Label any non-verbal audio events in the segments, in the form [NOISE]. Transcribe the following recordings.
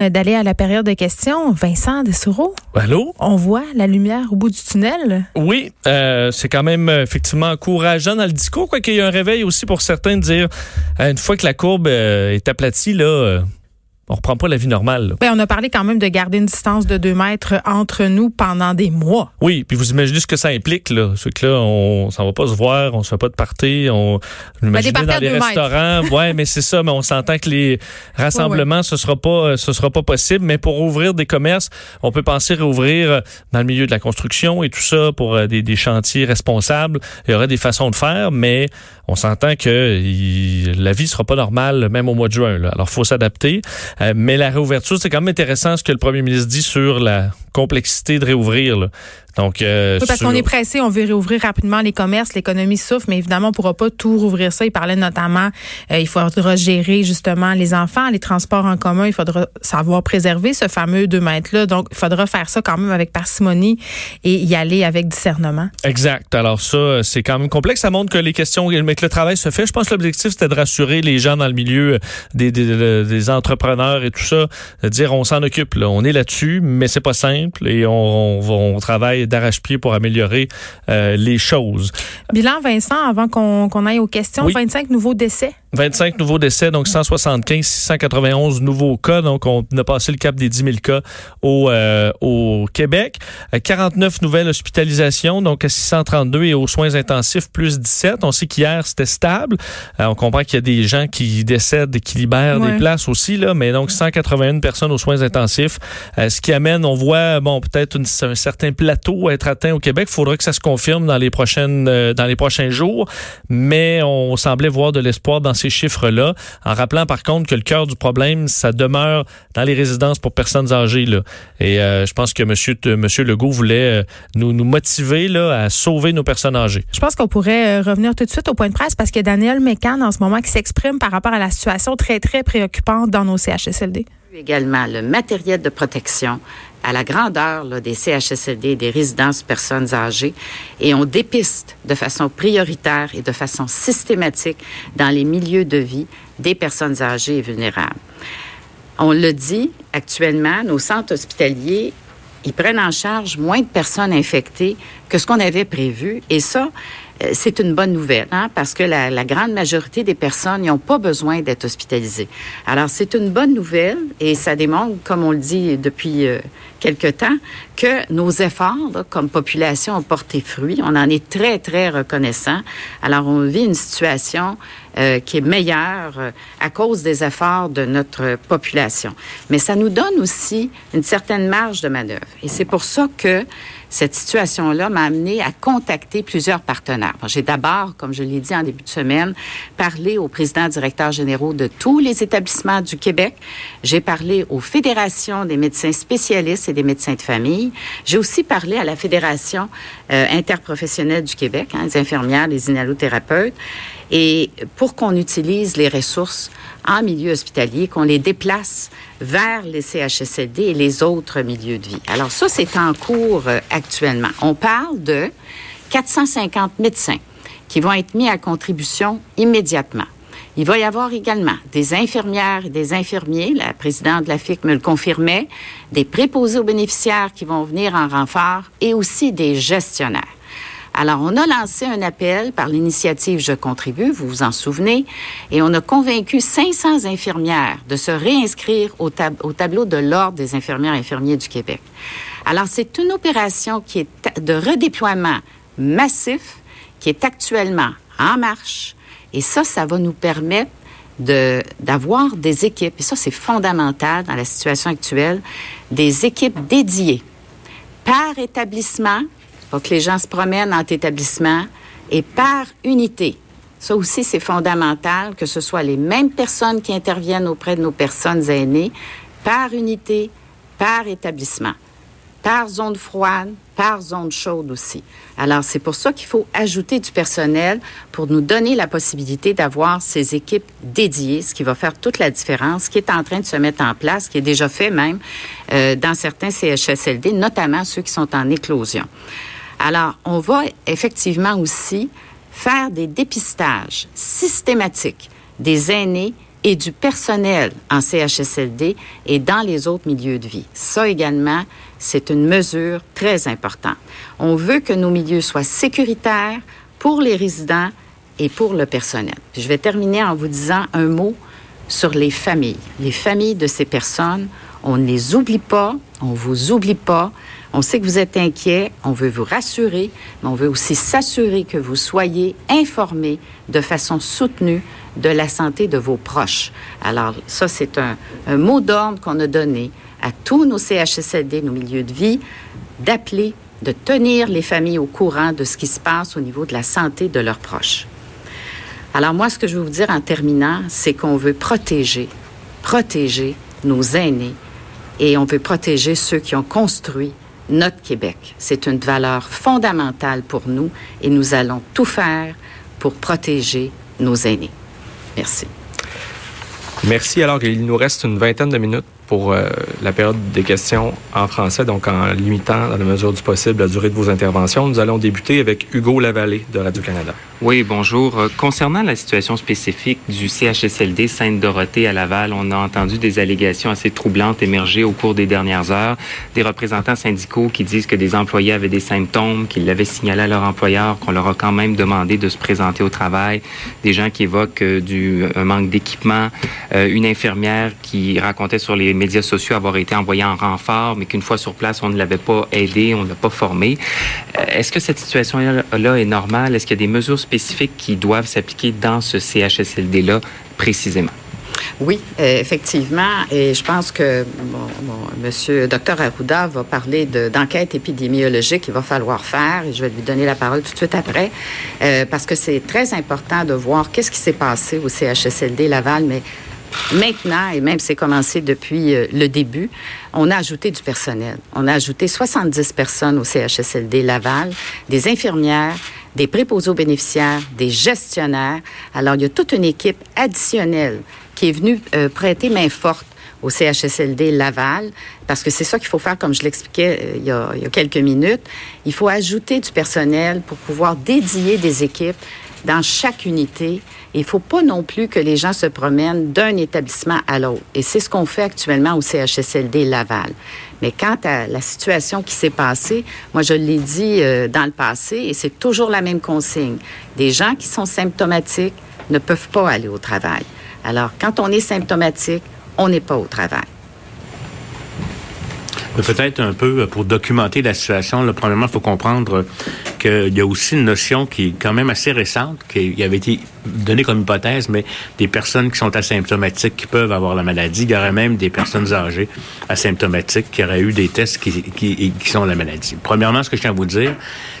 d'aller à la période de questions. Vincent Dessoureau. Allô? On voit la lumière au bout du tunnel. Oui, euh, c'est quand même euh, effectivement encourageant dans le discours, quoi qu'il y ait un réveil aussi pour certains de dire, euh, une fois que la courbe est aplatie, là, on reprend pas la vie normale. Ben, on a parlé quand même de garder une distance de deux mètres entre nous pendant des mois. Oui, puis vous imaginez ce que ça implique là, c'est que là on s'en va pas se voir, on se fait pas de party, on ben, dans les restaurants, [LAUGHS] ouais, mais c'est ça, mais on s'entend que les rassemblements ce sera pas ce sera pas possible, mais pour ouvrir des commerces, on peut penser réouvrir euh, dans le milieu de la construction et tout ça pour euh, des, des chantiers responsables, il y aurait des façons de faire, mais on s'entend que la vie sera pas normale même au mois de juin là. Alors faut s'adapter. Euh, mais la réouverture, c'est quand même intéressant ce que le premier ministre dit sur la complexité de réouvrir. Là. Donc, euh, oui, parce qu'on est pressé, on veut réouvrir rapidement les commerces, l'économie souffre, mais évidemment, on ne pourra pas tout rouvrir ça. Il parlait notamment, euh, il faudra gérer justement les enfants, les transports en commun, il faudra savoir préserver ce fameux 2 mètres-là. Donc, il faudra faire ça quand même avec parcimonie et y aller avec discernement. Exact. Alors ça, c'est quand même complexe. Ça montre que les questions, mais que le travail se fait. Je pense que l'objectif, c'était de rassurer les gens dans le milieu des, des, des entrepreneurs et tout ça, de dire on s'en occupe, là. on est là-dessus, mais c'est pas simple et on, on, on travaille d'arrache-pied pour améliorer euh, les choses. Bilan, Vincent, avant qu'on aille aux questions, 25 nouveaux décès. 25 nouveaux décès, donc 175, 691 nouveaux cas. Donc, on a passé le cap des 10 000 cas au, euh, au Québec. 49 euh, nouvelles hospitalisations, donc 632 et aux soins intensifs, plus 17. On sait qu'hier, c'était stable. on comprend qu'il y a des gens qui décèdent et qui libèrent des places aussi, là, mais donc 181 personnes aux soins intensifs, ce qui amène, on voit, bon, peut-être un certain plateau être atteint au Québec. Il faudra que ça se confirme dans les prochaines euh, dans les prochains jours, mais on semblait voir de l'espoir dans ces chiffres-là, en rappelant par contre que le cœur du problème, ça demeure dans les résidences pour personnes âgées là. Et euh, je pense que monsieur monsieur Legault voulait euh, nous nous motiver là à sauver nos personnes âgées. Je pense qu'on pourrait revenir tout de suite au point de presse parce que Daniel Mécan en ce moment qui s'exprime par rapport à la situation très très préoccupante dans nos CHSLD également le matériel de protection à la grandeur là, des CHSLD, des résidences personnes âgées, et on dépiste de façon prioritaire et de façon systématique dans les milieux de vie des personnes âgées et vulnérables. On le dit actuellement, nos centres hospitaliers, ils prennent en charge moins de personnes infectées que ce qu'on avait prévu, et ça, c'est une bonne nouvelle, hein, parce que la, la grande majorité des personnes n'ont pas besoin d'être hospitalisées. Alors, c'est une bonne nouvelle et ça démontre, comme on le dit depuis euh, quelque temps, que nos efforts là, comme population ont porté fruit. On en est très, très reconnaissant. Alors, on vit une situation euh, qui est meilleure euh, à cause des efforts de notre population. Mais ça nous donne aussi une certaine marge de manœuvre. Et c'est pour ça que cette situation-là m'a amené à contacter plusieurs partenaires. J'ai d'abord, comme je l'ai dit en début de semaine, parlé aux présidents directeurs généraux de tous les établissements du Québec. J'ai parlé aux fédérations des médecins spécialistes et des médecins de famille. J'ai aussi parlé à la Fédération euh, interprofessionnelle du Québec, hein, les infirmières, les inhalothérapeutes et pour qu'on utilise les ressources en milieu hospitalier, qu'on les déplace vers les CHSLD et les autres milieux de vie. Alors ça, c'est en cours euh, actuellement. On parle de 450 médecins qui vont être mis à contribution immédiatement. Il va y avoir également des infirmières et des infirmiers, la présidente de la FIC me le confirmait, des préposés aux bénéficiaires qui vont venir en renfort et aussi des gestionnaires. Alors, on a lancé un appel par l'initiative Je contribue, vous vous en souvenez, et on a convaincu 500 infirmières de se réinscrire au, tableau de l'Ordre des infirmières et infirmiers du Québec. Alors, c'est une opération qui est de redéploiement massif, qui est actuellement en marche, et ça, ça va nous permettre d'avoir des équipes, et ça c'est fondamental dans la situation actuelle, des équipes dédiées par établissement faut que les gens se promènent entre établissements et par unité. Ça aussi, c'est fondamental que ce soit les mêmes personnes qui interviennent auprès de nos personnes aînées, par unité, par établissement, par zone froide, par zone chaude aussi. Alors, c'est pour ça qu'il faut ajouter du personnel pour nous donner la possibilité d'avoir ces équipes dédiées, ce qui va faire toute la différence, ce qui est en train de se mettre en place, qui est déjà fait même euh, dans certains CHSLD, notamment ceux qui sont en éclosion. Alors, on va effectivement aussi faire des dépistages systématiques des aînés et du personnel en CHSLD et dans les autres milieux de vie. Ça également, c'est une mesure très importante. On veut que nos milieux soient sécuritaires pour les résidents et pour le personnel. je vais terminer en vous disant un mot sur les familles. Les familles de ces personnes, on ne les oublie pas, on vous oublie pas. On sait que vous êtes inquiet, on veut vous rassurer, mais on veut aussi s'assurer que vous soyez informés de façon soutenue de la santé de vos proches. Alors, ça, c'est un, mot d'ordre qu'on a donné à tous nos CHSLD, nos milieux de vie, d'appeler, de tenir les familles au courant de ce qui se passe au niveau de la santé de leurs proches. Alors, moi, ce que je veux vous dire en terminant, c'est qu'on veut protéger, protéger nos aînés et on veut protéger ceux qui ont construit notre Québec. C'est une valeur fondamentale pour nous et nous allons tout faire pour protéger nos aînés. Merci. Merci. Alors, il nous reste une vingtaine de minutes pour euh, la période des questions en français, donc en limitant, dans la mesure du possible, la durée de vos interventions. Nous allons débuter avec Hugo Lavallée de Radio-Canada. Oui, bonjour. Euh, concernant la situation spécifique du CHSLD Sainte-Dorothée à Laval, on a entendu des allégations assez troublantes émerger au cours des dernières heures. Des représentants syndicaux qui disent que des employés avaient des symptômes, qu'ils l'avaient signalé à leur employeur, qu'on leur a quand même demandé de se présenter au travail. Des gens qui évoquent euh, du un manque d'équipement. une infirmière qui racontait sur les médias sociaux avoir été envoyé en renfort, mais qu'une fois sur place, on ne l'avait pas aidé, on ne l'a pas formé. Euh, est-ce que cette situation-là est normale? Est-ce qu'il y a des mesures spécifiques qui doivent s'appliquer dans ce CHSLD-là précisément? Oui, euh, effectivement. Et je pense que Monsieur Dr Arruda va parler d'enquête épidémiologique qu'il va falloir faire. Et je vais lui donner la parole tout de suite après, euh, parce que c'est très important de voir qu'est-ce qui s'est passé au CHSLD Laval, mais Maintenant, et même c'est commencé depuis euh, le début, on a ajouté du personnel. On a ajouté 70 personnes au CHSLD Laval, des infirmières, des préposés aux bénéficiaires, des gestionnaires. Alors, il y a toute une équipe additionnelle qui est venue euh, prêter main forte au CHSLD Laval, parce que c'est ça qu'il faut faire, comme je l'expliquais euh, il, y a, il y a quelques minutes. Il faut ajouter du personnel pour pouvoir dédier des équipes dans chaque unité il ne faut pas non plus que les gens se promènent d'un établissement à l'autre. Et c'est ce qu'on fait actuellement au CHSLD Laval. Mais quant à la situation qui s'est passée, moi, je l'ai dit euh, dans le passé, et c'est toujours la même consigne. Des gens qui sont symptomatiques ne peuvent pas aller au travail. Alors, quand on est symptomatique, on n'est pas au travail. Peut-être un peu pour documenter la situation. Là, premièrement, il faut comprendre qu'il y a aussi une notion qui est quand même assez récente, qui avait été donnée comme hypothèse, mais des personnes qui sont asymptomatiques qui peuvent avoir la maladie. Il y aurait même des personnes âgées asymptomatiques qui auraient eu des tests qui, qui, qui sont la maladie. Premièrement, ce que je tiens à vous dire,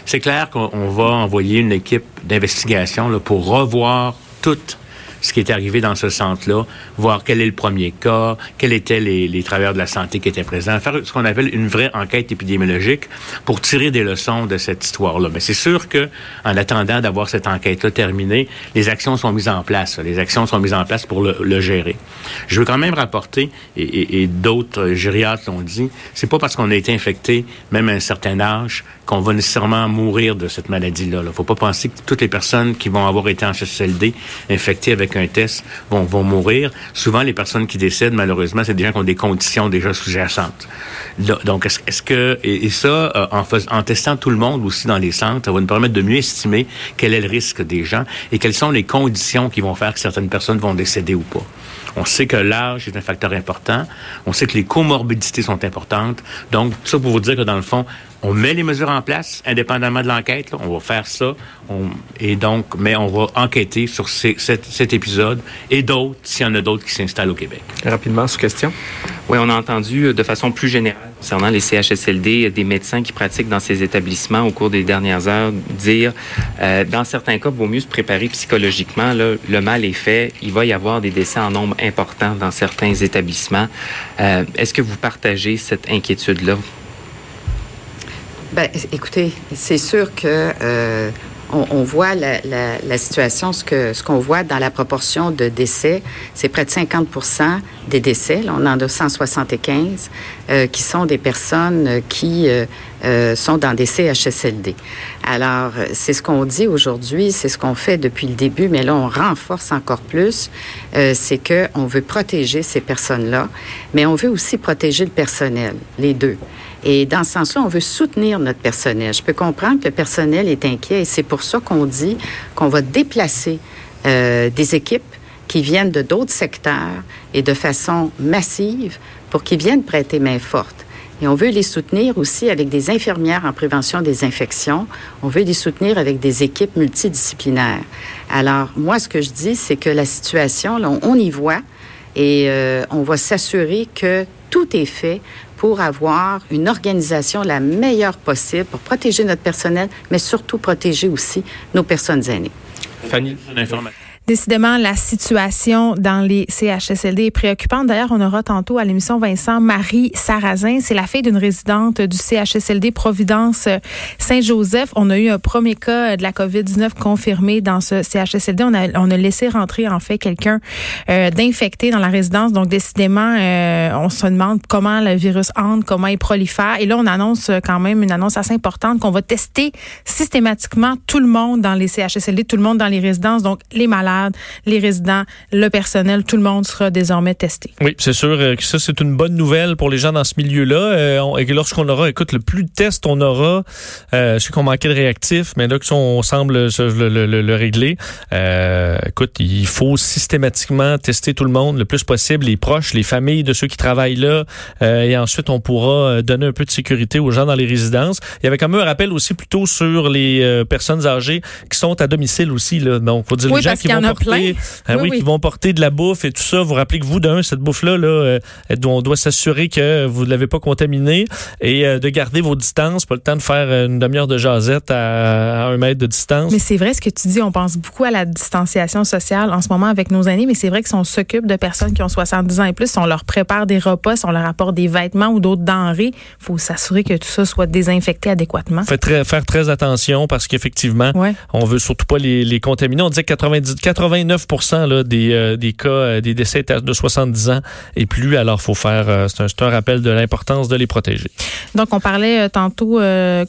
c'est clair qu'on va envoyer une équipe d'investigation pour revoir toutes ce qui est arrivé dans ce centre-là, voir quel est le premier cas, quels étaient les, les travailleurs de la santé qui étaient présents, faire ce qu'on appelle une vraie enquête épidémiologique pour tirer des leçons de cette histoire-là. Mais c'est sûr que, en attendant d'avoir cette enquête-là terminée, les actions sont mises en place. Les actions sont mises en place pour le, gérer. Je veux quand même rapporter, et, d'autres gériatres l'ont dit, c'est pas parce qu'on a été infecté, même à un certain âge, qu'on va nécessairement mourir de cette maladie-là. Il faut pas penser que toutes les personnes qui vont avoir été en CHSLD infectées avec un test vont, vont mourir. Souvent, les personnes qui décèdent, malheureusement, c'est des gens qui ont des conditions déjà sous-jacentes. Donc, est-ce que... Et, ça, euh, en testant tout le monde aussi dans les centres, ça va nous permettre de mieux estimer quel est le risque des gens et quelles sont les conditions qui vont faire que certaines personnes vont décéder ou pas. On sait que l'âge est un facteur important. On sait que les comorbidités sont importantes. Donc, ça pour vous dire que dans le fond, on met les mesures en place, indépendamment de l'enquête. On va faire ça. et donc, mais on va enquêter sur cet, épisode et d'autres, s'il y en a d'autres qui s'installent au Québec. Rapidement, sous question. Oui, on a entendu euh, de façon plus générale concernant les CHSLD, des médecins qui pratiquent dans ces établissements au cours des dernières heures dire, euh, dans certains cas, il vaut mieux se préparer psychologiquement. le mal est fait. Il va y avoir des décès en nombre important dans certains établissements. Euh, est-ce que vous partagez cette inquiétude-là? Ben, écoutez, c'est sûr que euh, on, voit la, situation, ce que ce qu'on voit dans la proportion de décès, c'est près de 50 des décès. Là, on en a 175 euh, qui sont des personnes qui euh, euh, sont dans des CHSLD. Alors, c'est ce qu'on dit aujourd'hui, c'est ce qu'on fait depuis le début, mais là, on renforce encore plus. c'est que on veut protéger ces personnes-là, mais on veut aussi protéger le personnel, les deux. Et dans ce sens-là, on veut soutenir notre personnel. Je peux comprendre que le personnel est inquiet et c'est pour ça qu'on dit qu'on va déplacer euh, des équipes qui viennent de d'autres secteurs et de façon massive pour qu'ils viennent prêter main forte. Et on veut les soutenir aussi avec des infirmières en prévention des infections. On veut les soutenir avec des équipes multidisciplinaires. Alors, moi, ce que je dis, c'est que la situation, on y voit et euh, on va s'assurer que tout est fait pour avoir une organisation la meilleure possible pour protéger notre personnel, mais surtout protéger aussi nos personnes aînées. Fanny, Décidément, la situation dans les CHSLD est préoccupante. D'ailleurs, on aura tantôt à l'émission Vincent Marie Sarrazin. C'est la fille d'une résidente du CHSLD Providence Saint-Joseph. On a eu un premier cas de la COVID-19 confirmé dans ce CHSLD. On a, on a laissé rentrer, en fait, quelqu'un euh, d'infecté dans la résidence. Donc, décidément, euh, on se demande comment le virus entre, comment il prolifère. Et là, on annonce quand même une annonce assez importante qu'on va tester systématiquement tout le monde dans les CHSLD, tout le monde dans les résidences, donc les malades les résidents, le personnel, tout le monde sera désormais testé. Oui, c'est sûr euh, que ça, c'est une bonne nouvelle pour les gens dans ce milieu-là. Euh, et lorsqu'on aura, écoute, le plus de tests on aura, euh, je sais qu'on manquait de réactifs, mais là, on semble le, régler. Euh, écoute, il faut systématiquement tester tout le monde le plus possible, les proches, les familles de ceux qui travaillent là. et ensuite, on pourra donner un peu de sécurité aux gens dans les résidences. Il y avait quand même un rappel aussi plutôt sur les personnes âgées qui sont à domicile aussi. Là. Donc, faut dire les gens qui vont porter, ah oui, qui vont porter de la bouffe et tout ça. Vous rappelez que vous, d'un, cette bouffe-là, là, euh, on doit s'assurer que vous ne l'avez pas contaminée et euh, de garder vos distances. Pas le temps de faire une demi-heure de jasette à, un mètre de distance. Mais c'est vrai ce que tu dis. On pense beaucoup à la distanciation sociale en ce moment avec nos aînés, mais c'est vrai que si on s'occupe de personnes qui ont 70 ans et plus, si on leur prépare des repas, si on leur apporte des vêtements ou d'autres denrées, il faut s'assurer que tout ça soit désinfecté adéquatement. Faites très, faire très attention parce qu'effectivement, on veut surtout pas les, les contaminer. On dit que 90, 89 là, des, euh, des cas, euh, des décès de 70 ans et plus. Alors, faut faire, euh, c'est un, un, rappel de l'importance de les protéger. Donc, on parlait tantôt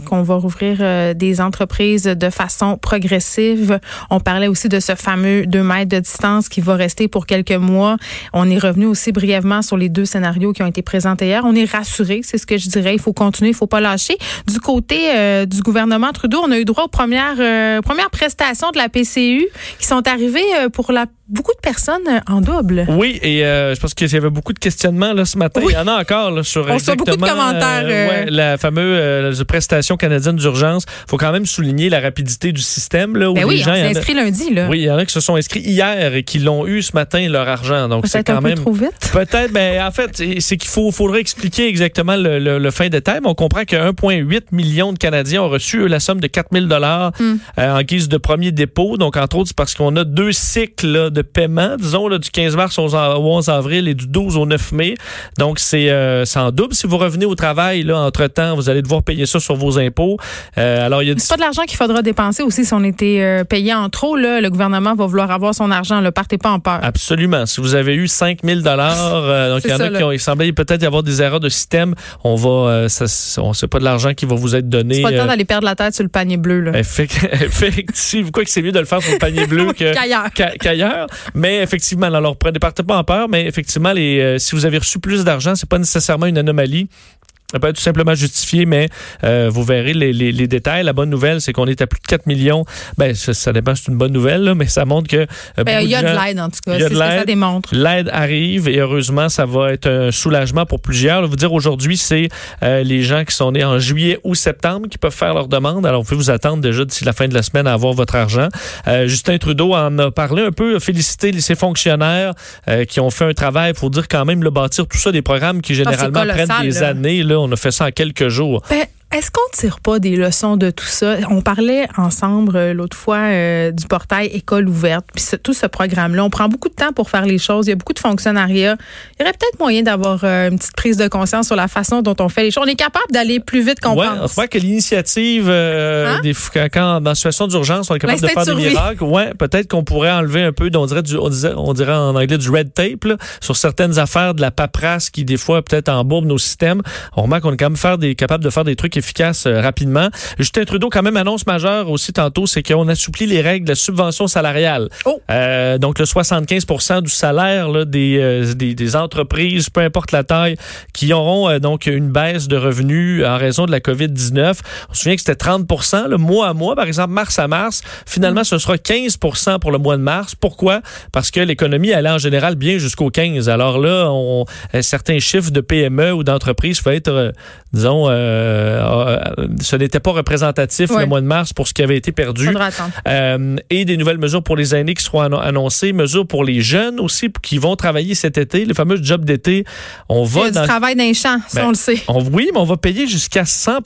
qu'on va rouvrir des entreprises de façon progressive. On parlait aussi de ce fameux 2 mètres de distance qui va rester pour quelques mois. On est revenu aussi brièvement sur les deux scénarios qui ont été présentés hier. On est rassuré, c'est ce que je dirais. Il faut continuer, il faut pas lâcher. Du côté du gouvernement Trudeau, on a eu droit aux premières, premières prestations de la PCU qui sont arrivées pour la beaucoup de personnes euh, en double. Oui, et euh, je pense qu'il y avait beaucoup de questionnements là, ce matin. Il y en a encore là, sur On exactement, beaucoup de commentaires. Euh, la fameuse prestation canadienne d'urgence. faut quand même souligner la rapidité du système. Là, où ben oui, les gens, on s'est inscrit lundi. Là. Oui, il y en a qui se sont inscrits hier et qui l'ont eu ce matin, leur argent. Donc c'est quand un même... Peu trop vite. Peut-être, mais ben, en fait, c'est qu'il faut, faudrait expliquer exactement le, le, fin détail. On comprend que 1,8 million de Canadiens ont reçu la somme de 4 000 dollars hmm. en guise de premier dépôt. Donc, entre autres, c'est parce qu'on a deux cycles de paiement, disons, là, du 15 mars au 11 avril et du 12 au 9 mai. Donc, c'est euh, en double. Si vous revenez au travail, là, entre-temps, vous allez devoir payer ça sur vos impôts. Euh, alors, il y a C'est pas de l'argent qu'il faudra dépenser aussi si on était euh, payé en trop. Là, le gouvernement va vouloir avoir son argent. Ne partez pas en peur. Absolument. Si vous avez eu 5 000 euh, donc [LAUGHS] il y en a qui ont, il semblait peut-être y avoir des erreurs de système. On va, ça, on sait pas de l'argent qui va vous être donné. C'est pas le temps d'aller perdre la tête sur le panier bleu. Là. [LAUGHS] Effectivement. Quoi que c'est mieux de le faire sur le panier [LAUGHS] bleu qu'ailleurs. Mais effectivement, alors prenez partez pas en peur, mais effectivement, les, euh, si vous avez reçu plus d'argent, c'est pas nécessairement une anomalie. Ça peut être tout simplement justifié, mais euh, vous verrez les, les, les, détails. La bonne nouvelle, c'est qu'on est à plus de 4 millions. Ben, ça, ça dépend, c'est une bonne nouvelle, là, mais ça montre que... Euh, ben, il y a de l'aide, en tout cas. C'est ce que ça démontre. L'aide arrive et heureusement, ça va être un soulagement pour plusieurs. vous dire, aujourd'hui, c'est euh, les gens qui sont nés en juillet ou septembre qui peuvent faire leur demande. Alors, vous pouvez vous attendre déjà d'ici la fin de la semaine à avoir votre argent. Euh, Justin Trudeau en a parlé un peu, félicité ses fonctionnaires qui ont fait un travail, faut dire quand même, le bâtir tout ça, des programmes qui généralement prennent des années. Là, on a fait ça en quelques jours. Ben, Est-ce qu'on tire pas des leçons de tout ça? On parlait ensemble euh, l'autre fois euh, du portail École ouverte, puis tout ce programme-là. On prend beaucoup de temps pour faire les choses. Il y a beaucoup de fonctionnariat. Il y aurait peut-être moyen d'avoir euh, une petite prise de conscience sur la façon dont on fait les choses. On est capable d'aller plus vite qu'on ouais, pense. On que l'initiative, hein? des, quand, dans situation d'urgence, on est capable de faire des miracles. Ouais, peut-être qu'on pourrait enlever un peu, on dirait, du, on, dirait en anglais du red tape là, sur certaines affaires de la paperasse qui des fois peut-être embourbe nos systèmes. On remarque qu'on est quand même faire des, capable de faire des trucs efficace euh, rapidement. Justin Trudeau, quand même, annonce majeure aussi tantôt, c'est qu'on assouplit les règles de subvention salariale. Oh. Euh, donc, le 75% du salaire là, des, euh, des, des, entreprises, peu importe la taille, qui auront donc une baisse de revenus en raison de la COVID-19. On se souvient que c'était 30 le mois à mois, par exemple, mars à mars. Finalement, ce sera 15% pour le mois de mars. Pourquoi? Parce que l'économie allait en général bien jusqu'au 15. Alors là, on, certains chiffres de PME ou d'entreprises peuvent être, disons, euh, ce n'était pas représentatif le mois de mars pour ce qui avait été perdu. Euh, et des nouvelles mesures pour les aînés qui seront annoncées, mesures pour les jeunes aussi qui vont travailler cet été, les fameux jobs d'été. On va du travail d'un champ, ça ben, on le sait. oui, mais on va payer jusqu'à 100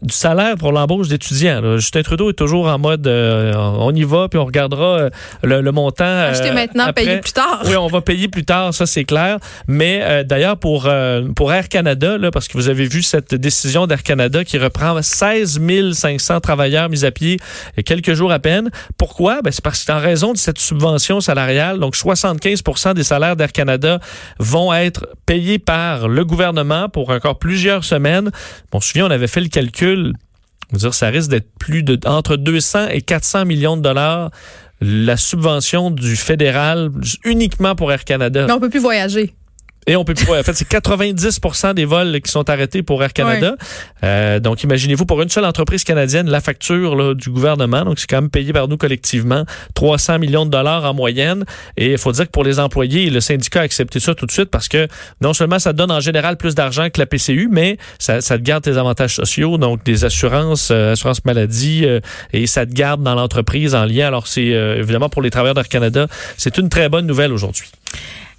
du salaire pour l'embauche d'étudiants. Justin Trudeau est toujours en mode euh, on y va puis on regardera euh, le, montant. Acheter euh, maintenant, payer plus tard. Oui, on va payer plus tard, ça c'est clair. Mais d'ailleurs pour pour Air Canada, là, parce que vous avez vu cette décision d'Air Canada qui reprend 16 500 travailleurs mis à pied il y a quelques jours à peine. Pourquoi? Ben c'est parce qu'en raison de cette subvention salariale, donc 75% des salaires d'Air Canada vont être payés par le gouvernement pour encore plusieurs semaines. Bon, souviens, on avait fait le calcul dire, ça risque d'être plus de entre 200 et 400 millions de dollars la subvention du fédéral uniquement pour Air Canada. Mais on peut plus voyager. Et on peut plus. En fait, c'est 90% des vols qui sont arrêtés pour Air Canada. Euh, donc, imaginez-vous, pour une seule entreprise canadienne, la facture là, du gouvernement, donc c'est quand même payé par nous collectivement, 300 millions de dollars en moyenne. Et il faut dire que pour les employés, le syndicat a accepté ça tout de suite parce que non seulement ça donne en général plus d'argent que la PCU, mais ça, ça te garde tes avantages sociaux, donc des assurances, euh, assurance maladie, euh, et ça te garde dans l'entreprise en lien. Alors, c'est euh, évidemment pour les travailleurs d'Air Canada, c'est une très bonne nouvelle aujourd'hui.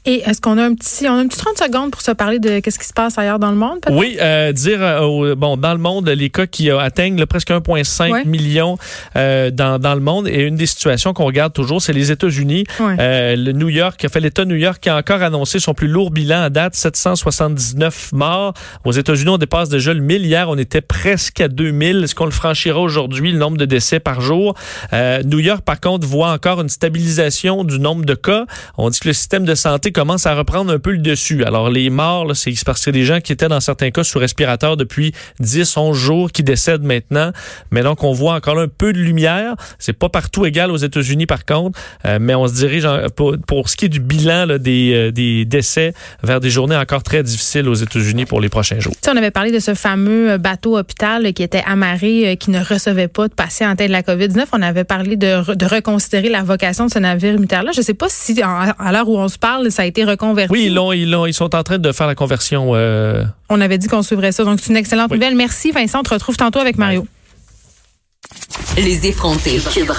Et est-ce qu'on a un petit, on a un petit 30 secondes pour se parler de qu'est-ce qui se passe ailleurs dans le monde? Oui, euh, dire, euh, bon, dans le monde, les cas qui euh, atteignent le presque 1,5 million euh, dans, dans le monde. Et une des situations qu'on regarde toujours, c'est les États-Unis. Euh, le New York, a fait l'État de New York qui a encore annoncé son plus lourd bilan à date, 779 morts. Aux États-Unis, on dépasse déjà le 1000. Hier, on était presque à 2000. Est-ce qu'on le franchira aujourd'hui, le nombre de décès par jour? New York, par contre, voit encore une stabilisation du nombre de cas. On dit que le système de santé commence à reprendre un peu le dessus. Alors, les morts, c'est parce que des gens qui étaient dans certains cas sous respirateur depuis 10, 11 jours qui décèdent maintenant. Mais donc, on voit encore un peu de lumière. C'est pas partout égal aux États-Unis, par contre. Euh, mais on se dirige pour, ce qui est du bilan des, euh, des décès vers des journées encore très difficiles aux États-Unis pour les prochains jours. on avait parlé de ce fameux euh, bateau hôpital qui était amarré, qui ne recevait pas de patients atteints de la COVID-19. On avait parlé de, de reconsidérer la vocation de ce navire militaire-là. Je sais pas si, à l'heure où on se parle, ça a été reconverti. Oui, ils, l'ont, ils, l'ont, ils sont en train de faire la conversion. Euh... On avait dit qu'on suivrait ça. Donc, c'est une excellente oui. nouvelle. Merci, Vincent. On te retrouve tantôt avec Mario. Les effrontés.